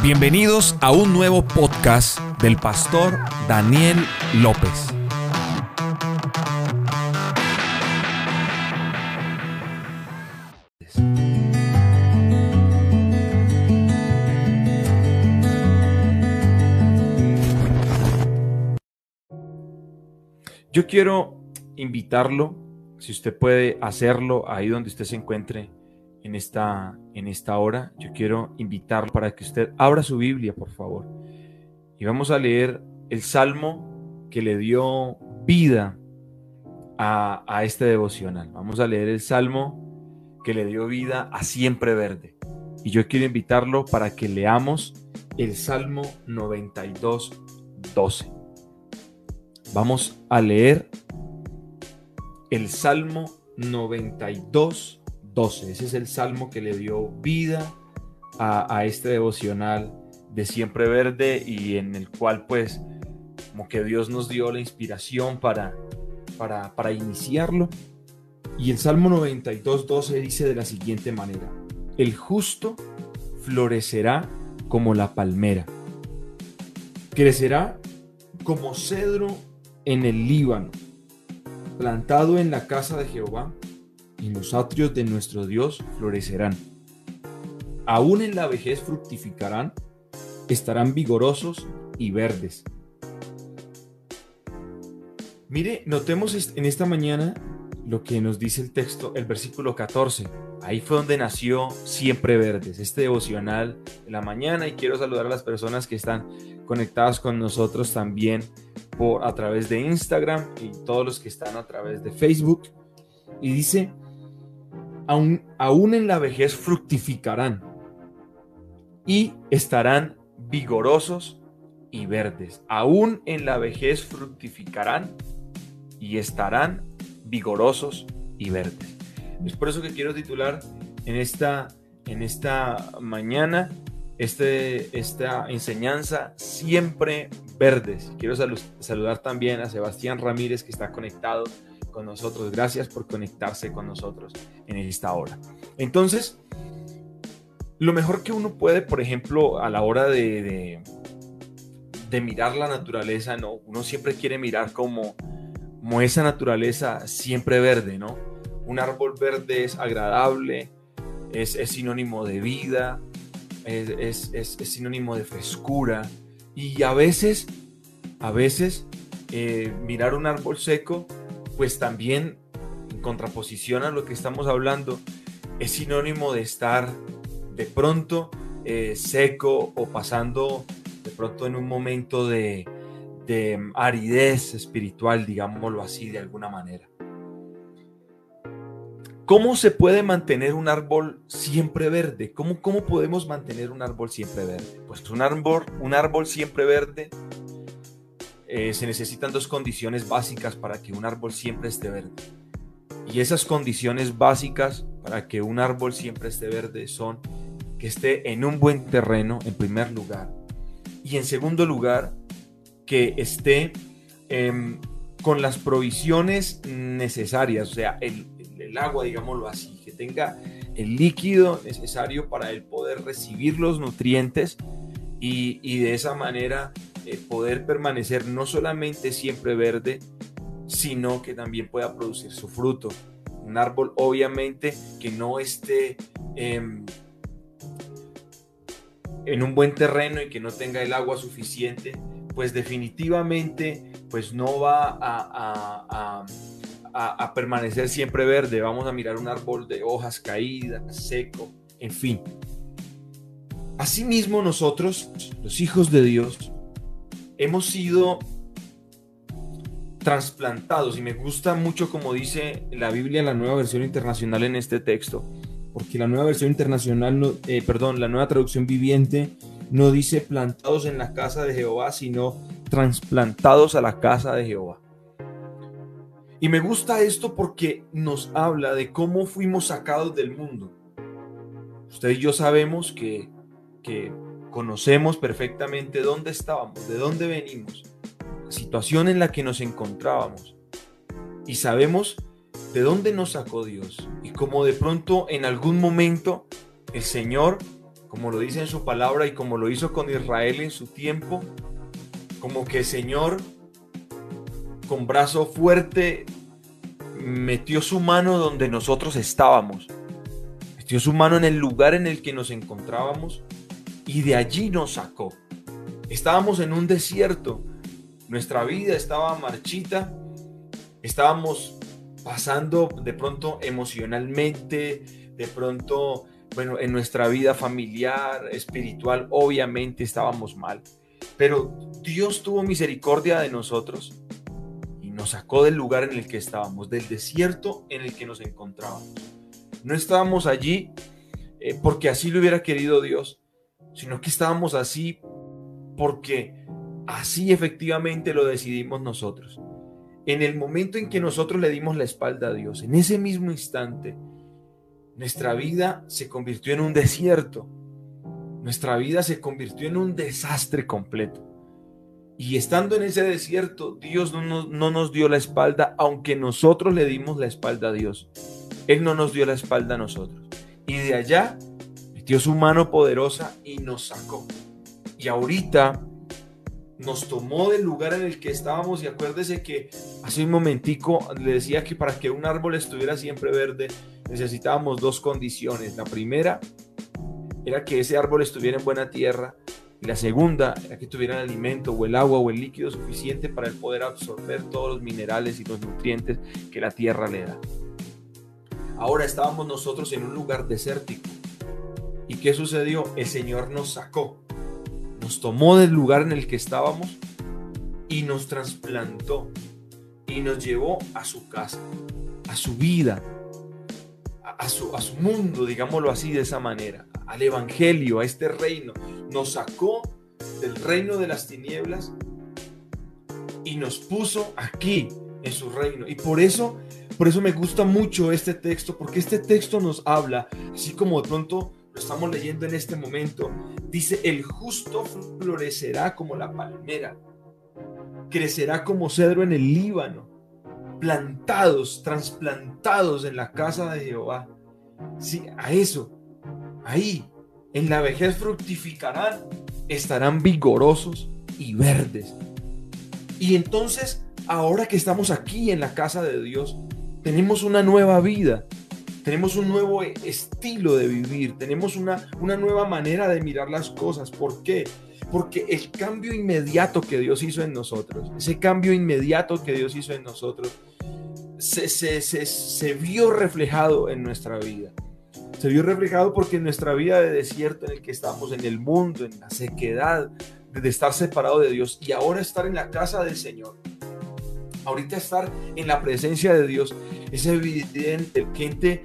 Bienvenidos a un nuevo podcast del pastor Daniel López. Yo quiero invitarlo, si usted puede hacerlo ahí donde usted se encuentre, en esta, en esta hora, yo quiero invitarlo para que usted abra su Biblia, por favor. Y vamos a leer el salmo que le dio vida a, a este devocional. Vamos a leer el salmo que le dio vida a Siempre Verde. Y yo quiero invitarlo para que leamos el Salmo 92, 12. Vamos a leer el Salmo 92, ese es el salmo que le dio vida a, este devocional de Siempre Verde y en el cual pues como que Dios nos dio la inspiración para, para, para iniciarlo. Y el Salmo 92, 12 dice de la siguiente manera, el justo florecerá como la palmera, crecerá como cedro en el Líbano, plantado en la casa de Jehová y los atrios de nuestro Dios florecerán. Aún en la vejez fructificarán, estarán vigorosos y verdes. Mire, notemos en esta mañana lo que nos dice el texto, el versículo 14. Ahí fue donde nació Siempre Verdes, este devocional de la mañana y quiero saludar a las personas que están conectadas con nosotros también por a través de Instagram y todos los que están a través de Facebook. Y dice, aún, en la vejez fructificarán y estarán vigorosos y verdes. Aún en la vejez fructificarán y estarán vigorosos y verdes. Es por eso que quiero titular en esta, en esta mañana este, esta enseñanza siempre verdes. Quiero saludar también a Sebastián Ramírez que está conectado nosotros. Gracias por conectarse con nosotros en esta hora. Entonces, lo mejor que uno puede, por ejemplo, a la hora de, de, mirar la naturaleza, ¿no? Uno siempre quiere mirar como, como esa naturaleza siempre verde, ¿no? Un árbol verde es agradable, es, sinónimo de vida, es, es, sinónimo de frescura. Y a veces, a veces, eh, mirar un árbol seco pues también en contraposición a lo que estamos hablando, es sinónimo de estar de pronto eh, seco o pasando de pronto en un momento de, aridez espiritual, digámoslo así de alguna manera. ¿Cómo se puede mantener un árbol siempre verde? ¿Cómo, cómo podemos mantener un árbol siempre verde? Pues un árbol, un árbol siempre verde eh, se necesitan dos condiciones básicas para que un árbol siempre esté verde. Y esas condiciones básicas para que un árbol siempre esté verde son que esté en un buen terreno, en primer lugar. Y en segundo lugar, que esté em, con las provisiones necesarias, o sea, el, agua, digámoslo así, que tenga el líquido necesario para el poder recibir los nutrientes y, y de esa manera eh, poder permanecer no solamente siempre verde, sino que también pueda producir su fruto. Un árbol obviamente que no esté em, en un buen terreno y que no tenga el agua suficiente, pues definitivamente pues no va a, a permanecer siempre verde. Vamos a mirar un árbol de hojas caídas, seco, en fin. Asimismo nosotros, los hijos de Dios, hemos sido trasplantados y me gusta mucho como dice la Biblia, la nueva versión internacional en este texto, porque la nueva versión internacional, eh, perdón, la nueva traducción viviente no dice plantados en la casa de Jehová, sino trasplantados a la casa de Jehová. Y me gusta esto porque nos habla de cómo fuimos sacados del mundo. Usted y yo sabemos que, que Conocemos perfectamente dónde estábamos, de dónde venimos, la situación en la que nos encontrábamos. Y sabemos de dónde nos sacó Dios. Y como de pronto en algún momento el Señor como lo dice en su palabra y como lo hizo con Israel en su tiempo, como que el Señor con brazo fuerte metió su mano donde nosotros estábamos, metió su mano en el lugar en el que nos encontrábamos y de allí nos sacó. Estábamos en un desierto, nuestra vida estaba marchita, estábamos pasando de pronto emocionalmente, de pronto, bueno, en nuestra vida familiar, espiritual, obviamente estábamos mal. Pero Dios tuvo misericordia de nosotros y nos sacó del lugar en el que estábamos, del desierto en el que nos encontrábamos. No estábamos allí eh, porque así lo hubiera querido Dios, sino que estábamos así porque así efectivamente lo decidimos nosotros. En el momento en que nosotros le dimos la espalda a Dios, en ese mismo instante, nuestra vida se convirtió en un desierto. Nuestra vida se convirtió en un desastre completo. Y estando en ese desierto, Dios no nos, no nos, dio la espalda, aunque nosotros le dimos la espalda a Dios. Él no nos dio la espalda a nosotros. Y de allá su mano poderosa y nos sacó. Y ahorita nos tomó del lugar en el que estábamos y acuérdese que hace un momentico le decía que para que un árbol estuviera siempre verde necesitábamos dos condiciones. La primera era que ese árbol estuviera en buena tierra y la segunda era que tuviera el alimento o el agua o el líquido suficiente para poder absorber todos los minerales y los nutrientes que la tierra le da. Ahora estábamos nosotros en un lugar desértico. ¿Y qué sucedió? El Señor nos sacó nos tomó del lugar en el que estábamos y nos trasplantó y nos llevó a su casa, a su vida, a, su, a su mundo, digámoslo así de esa manera, al Evangelio, a este reino. Nos sacó del reino de las tinieblas y nos puso aquí en su reino. Y por eso, por eso me gusta mucho este texto, porque este texto nos habla, así como de pronto lo estamos leyendo en este momento, Dice, el justo florecerá como la palmera, crecerá como cedro en el Líbano, plantados, trasplantados en la casa de Jehová. Sí, a eso, ahí, en la vejez fructificarán, estarán vigorosos y verdes. Y entonces, ahora que estamos aquí en la casa de Dios, tenemos una nueva vida, tenemos un nuevo estilo de vivir, tenemos una, una nueva manera de mirar las cosas. ¿Por qué? Porque el cambio inmediato que Dios hizo en nosotros, ese cambio inmediato que Dios hizo en nosotros, se, se, se, se vio reflejado en nuestra vida. Se vio reflejado porque en nuestra vida de desierto en el que estamos, en el mundo, en la sequedad, de estar separado de Dios y ahora estar en la casa del Señor, ahorita estar en la presencia de Dios, es evidente, gente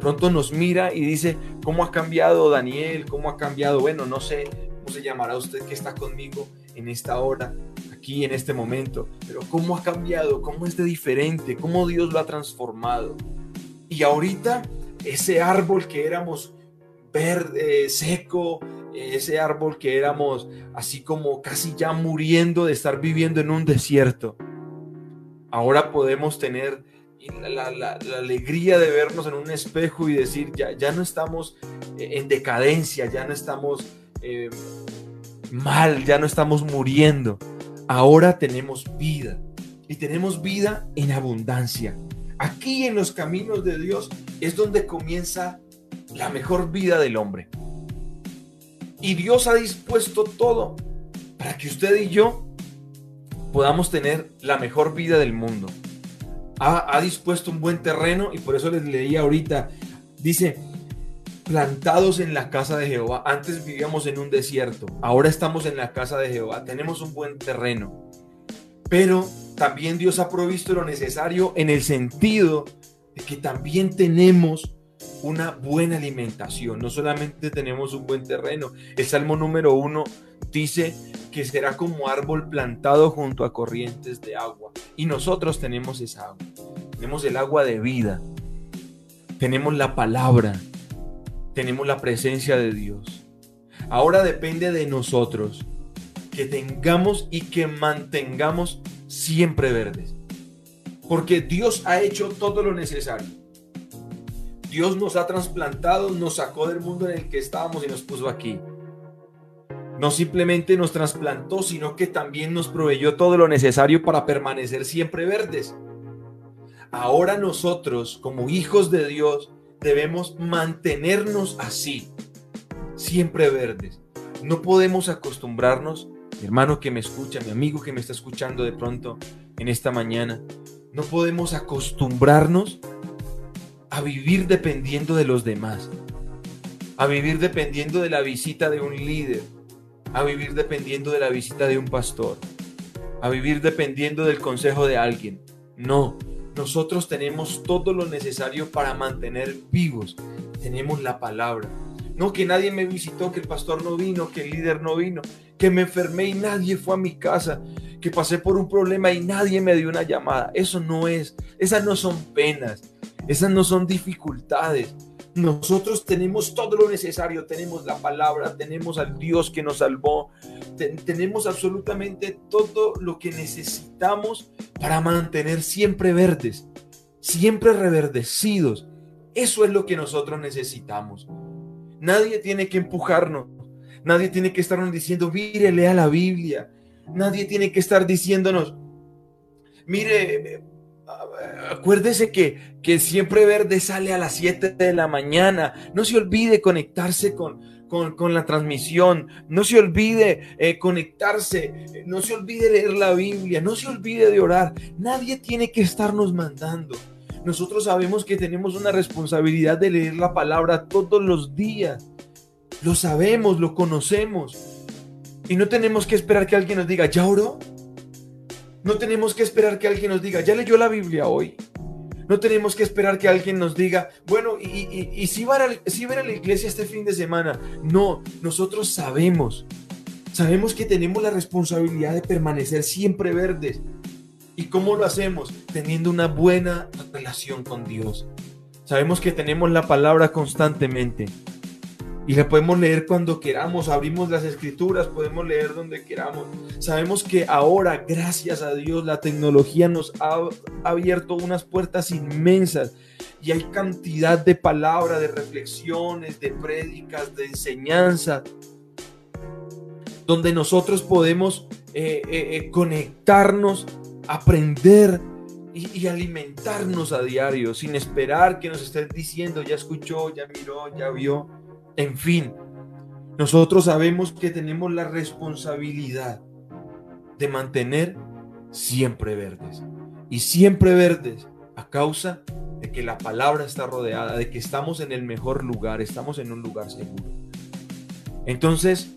pronto nos mira y dice, ¿cómo ha cambiado Daniel? ¿Cómo ha cambiado? Bueno, no sé cómo se llamará usted que está conmigo en esta hora, aquí en este momento, pero ¿cómo ha cambiado? ¿Cómo es de diferente? ¿Cómo Dios lo ha transformado? Y ahorita ese árbol que éramos verde, seco, ese árbol que éramos así como casi ya muriendo de estar viviendo en un desierto, ahora podemos tener la, alegría de vernos en un espejo y decir, ya, ya no estamos eh, en decadencia, ya no estamos eh, mal, ya no estamos muriendo. Ahora tenemos vida y tenemos vida en abundancia. Aquí en los caminos de Dios es donde comienza la mejor vida del hombre. Y Dios ha dispuesto todo para que usted y yo podamos tener la mejor vida del mundo ha, dispuesto un buen terreno y por eso les leí ahorita, dice, plantados en la casa de Jehová. Antes vivíamos en un desierto, ahora estamos en la casa de Jehová, tenemos un buen terreno. Pero también Dios ha provisto lo necesario en el sentido de que también tenemos una buena alimentación, no solamente tenemos un buen terreno. El Salmo número uno dice que será como árbol plantado junto a corrientes de agua. Y nosotros tenemos esa agua. Tenemos el agua de vida. Tenemos la palabra. Tenemos la presencia de Dios. Ahora depende de nosotros que tengamos y que mantengamos siempre verdes. Porque Dios ha hecho todo lo necesario Dios nos ha trasplantado, nos sacó del mundo en el que estábamos y nos puso aquí. No simplemente nos trasplantó, sino que también nos proveyó todo lo necesario para permanecer siempre verdes. Ahora nosotros, como hijos de Dios, debemos mantenernos así, siempre verdes. No podemos acostumbrarnos, mi hermano que me escucha, mi amigo que me está escuchando de pronto en esta mañana, no podemos acostumbrarnos a vivir dependiendo de los demás, a vivir dependiendo de la visita de un líder, a vivir dependiendo de la visita de un pastor, a vivir dependiendo del consejo de alguien. No, nosotros tenemos todo lo necesario para mantener vivos. Tenemos la palabra. No que nadie me visitó, que el pastor no vino, que el líder no vino, que me enfermé y nadie fue a mi casa, que pasé por un problema y nadie me dio una llamada. Eso no es, esas no son penas, esas no son dificultades. Nosotros tenemos todo lo necesario, tenemos la palabra, tenemos al Dios que nos salvó, tenemos absolutamente todo lo que necesitamos para mantener siempre verdes, siempre reverdecidos. Eso es lo que nosotros necesitamos. Nadie tiene que empujarnos, nadie tiene que estarnos diciendo, mire, lea la Biblia, nadie tiene que estar diciéndonos, mire, acuérdese que, que siempre verde sale a las 7 de la mañana. No se olvide conectarse con, con, la transmisión. No se olvide eh, conectarse. No se olvide leer la Biblia. No se olvide de orar. Nadie tiene que estarnos mandando. Nosotros sabemos que tenemos una responsabilidad de leer la palabra todos los días. Lo sabemos, lo conocemos. Y no tenemos que esperar que alguien nos diga, ¿ya oró? No tenemos que esperar que alguien nos diga, ya leyó la Biblia hoy. No tenemos que esperar que alguien nos diga, bueno, y, si, van a, si a la iglesia este fin de semana. No, nosotros sabemos, sabemos que tenemos la responsabilidad de permanecer siempre verdes. ¿Y cómo lo hacemos? Teniendo una buena relación con Dios. Sabemos que tenemos la palabra constantemente y la podemos leer cuando queramos, abrimos las escrituras, podemos leer donde queramos. Sabemos que ahora, gracias a Dios, la tecnología nos ha abierto unas puertas inmensas y hay cantidad de palabras, de reflexiones, de prédicas, de enseñanza, donde nosotros podemos eh, eh, eh, conectarnos, aprender y, y, alimentarnos a diario, sin esperar que nos estén diciendo, ya escuchó, ya miró, ya vio. En fin, nosotros sabemos que tenemos la responsabilidad de mantener siempre verdes. Y siempre verdes a causa de que la palabra está rodeada, de que estamos en el mejor lugar, estamos en un lugar seguro. Entonces,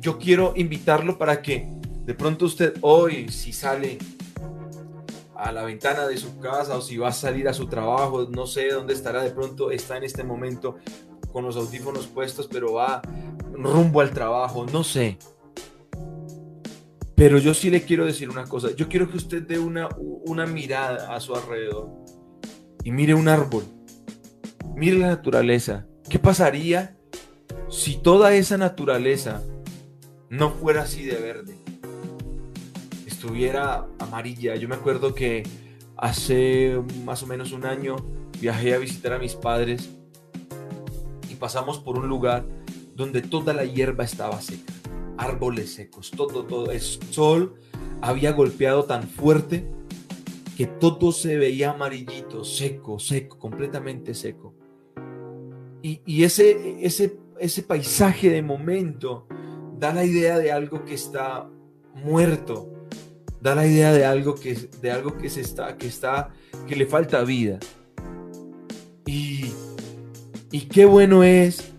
yo quiero invitarlo para que de pronto usted hoy, si sale a la ventana de su casa o si va a salir a su trabajo, no sé dónde estará, de pronto está en este momento con los audífonos puestos, pero va rumbo al trabajo, no sé. Pero yo sí le quiero decir una cosa, yo quiero que usted dé una, una mirada a su alrededor y mire un árbol, mire la naturaleza. ¿Qué pasaría si toda esa naturaleza no fuera así de verde? Estuviera amarilla. Yo me acuerdo que hace más o menos un año viajé a visitar a mis padres pasamos por un lugar donde toda la hierba estaba seca, árboles secos, todo, todo. El sol había golpeado tan fuerte que todo se veía amarillito, seco, seco, completamente seco. Y, ese, ese, ese paisaje de momento da la idea de algo que está muerto, da la idea de algo que, de algo que se está, que está, que le falta vida. Y y qué bueno es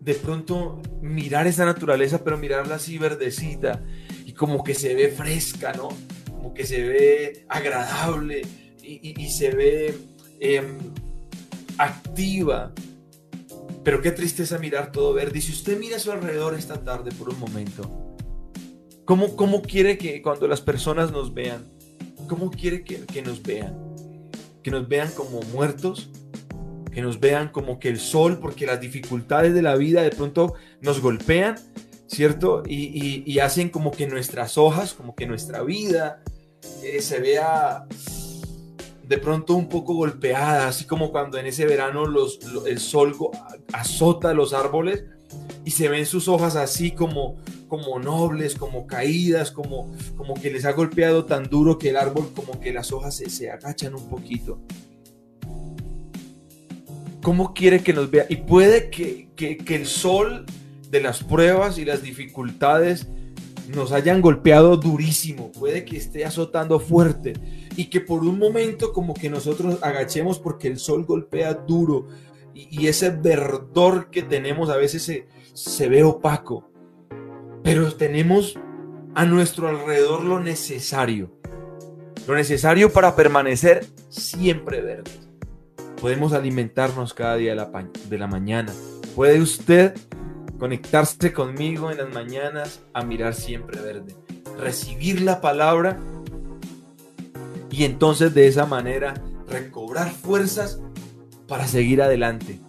de pronto mirar esa naturaleza, pero mirarla así verdecita y como que se ve fresca, ¿no? Como que se ve agradable y, se ve em, activa. Pero qué tristeza mirar todo verde. Y si usted mira a su alrededor esta tarde por un momento, ¿cómo, cómo quiere que cuando las personas nos vean, cómo quiere que, que nos vean? ¿Que nos vean como muertos? Que nos vean como que el sol, porque las dificultades de la vida de pronto nos golpean, ¿cierto? Y, hacen como que nuestras hojas, como que nuestra vida eh, se vea de pronto un poco golpeada, así como cuando en ese verano el sol azota los árboles y se ven sus hojas así como, como nobles, como caídas, como, como que les ha golpeado tan duro que el árbol, como que las hojas se, se agachan un poquito. ¿Cómo quiere que nos vea? Y puede que, que, el sol de las pruebas y las dificultades nos hayan golpeado durísimo, puede que esté azotando fuerte y que por un momento como que nosotros agachemos porque el sol golpea duro y, ese verdor que tenemos a veces se, se ve opaco, pero tenemos a nuestro alrededor lo necesario, lo necesario para permanecer siempre verdes. Podemos alimentarnos cada día de la, mañana. Puede usted conectarse conmigo en las mañanas a mirar siempre verde, recibir la palabra y entonces de esa manera recobrar fuerzas para seguir adelante,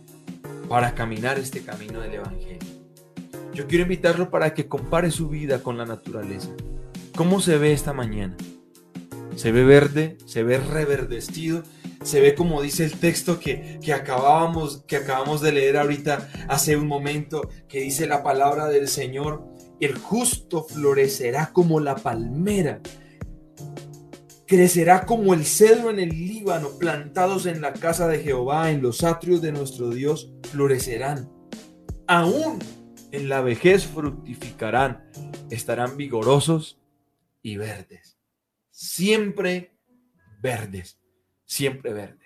para caminar este camino del Evangelio. Yo quiero invitarlo para que compare su vida con la naturaleza. ¿Cómo se ve esta mañana? ¿Se ve verde? ¿Se ve reverdecido? se ve como dice el texto que, acabábamos, que acabamos de leer ahorita hace un momento, que dice la palabra del Señor, el justo florecerá como la palmera, crecerá como el cedro en el Líbano, plantados en la casa de Jehová, en los atrios de nuestro Dios, florecerán. Aún en la vejez fructificarán, estarán vigorosos y verdes, siempre verdes siempre verde.